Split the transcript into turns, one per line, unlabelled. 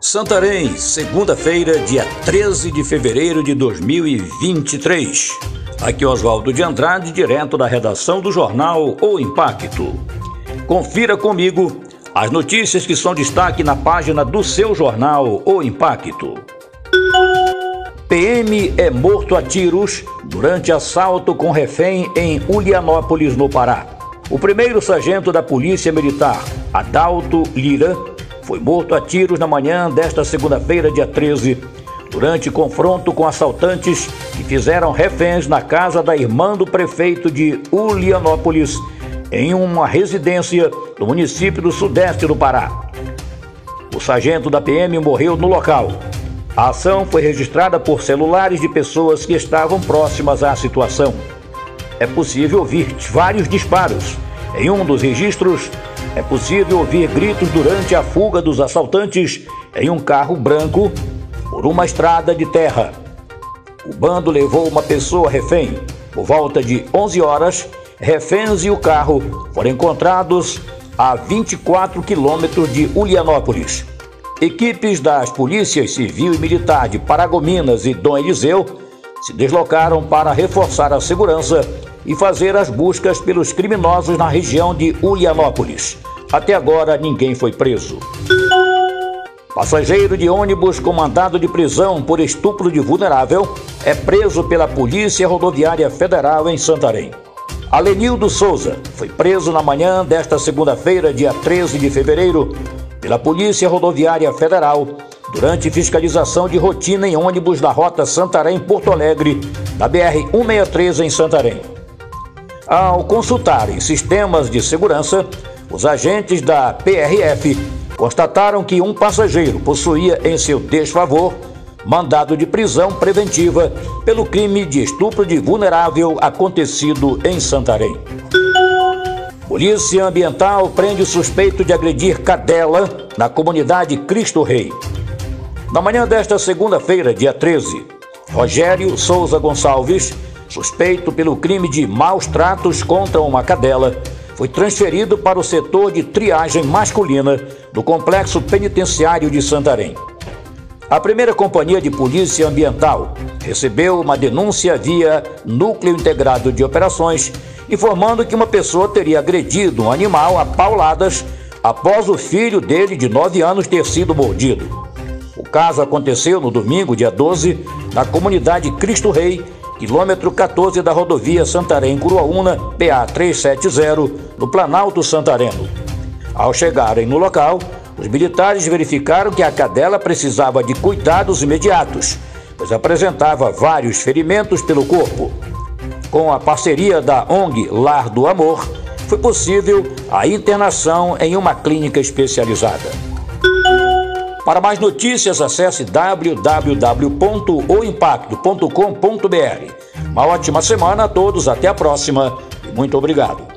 Santarém, segunda-feira, dia 13 de fevereiro de 2023. Aqui Oswaldo de Andrade, direto da redação do jornal O Impacto. Confira comigo as notícias que são destaque na página do seu jornal O Impacto. PM é morto a tiros durante assalto com refém em Ulianópolis, no Pará. O primeiro sargento da Polícia Militar, Adalto Lira, foi morto a tiros na manhã desta segunda-feira, dia 13, durante confronto com assaltantes que fizeram reféns na casa da irmã do prefeito de Ulianópolis, em uma residência no município do sudeste do Pará. O sargento da PM morreu no local. A ação foi registrada por celulares de pessoas que estavam próximas à situação. É possível ouvir vários disparos. Em um dos registros, é possível ouvir gritos durante a fuga dos assaltantes em um carro branco por uma estrada de terra. O bando levou uma pessoa refém. Por volta de 11 horas, reféns e o carro foram encontrados a 24 quilômetros de Ulianópolis. Equipes das polícias civil e militar de Paragominas e Dom Eliseu se deslocaram para reforçar a segurança e fazer as buscas pelos criminosos na região de Ulianópolis. Até agora, ninguém foi preso. Passageiro de ônibus com mandado de prisão por estupro de vulnerável é preso pela Polícia Rodoviária Federal em Santarém. Alenildo Souza foi preso na manhã desta segunda-feira, dia 13 de fevereiro, pela Polícia Rodoviária Federal durante fiscalização de rotina em ônibus da rota Santarém-Porto Alegre, da BR-163 em Santarém. Ao consultarem sistemas de segurança, os agentes da PRF constataram que um passageiro possuía em seu desfavor mandado de prisão preventiva pelo crime de estupro de vulnerável acontecido em Santarém. Polícia Ambiental prende o suspeito de agredir cadela na comunidade Cristo Rei. Na manhã desta segunda-feira, dia 13, Rogério Souza Gonçalves suspeito pelo crime de maus tratos contra uma cadela, foi transferido para o setor de triagem masculina do Complexo Penitenciário de Santarém. A primeira companhia de polícia ambiental recebeu uma denúncia via Núcleo Integrado de Operações, informando que uma pessoa teria agredido um animal a pauladas após o filho dele, de 9 anos, ter sido mordido. Caso aconteceu no domingo, dia 12, na comunidade Cristo Rei, quilômetro 14 da rodovia Santarém-Curuaúna, PA 370, no Planalto Santareno. Ao chegarem no local, os militares verificaram que a cadela precisava de cuidados imediatos, pois apresentava vários ferimentos pelo corpo. Com a parceria da ONG Lar do Amor, foi possível a internação em uma clínica especializada. Para mais notícias, acesse www.oimpacto.com.br. Uma ótima semana a todos, até a próxima e muito obrigado.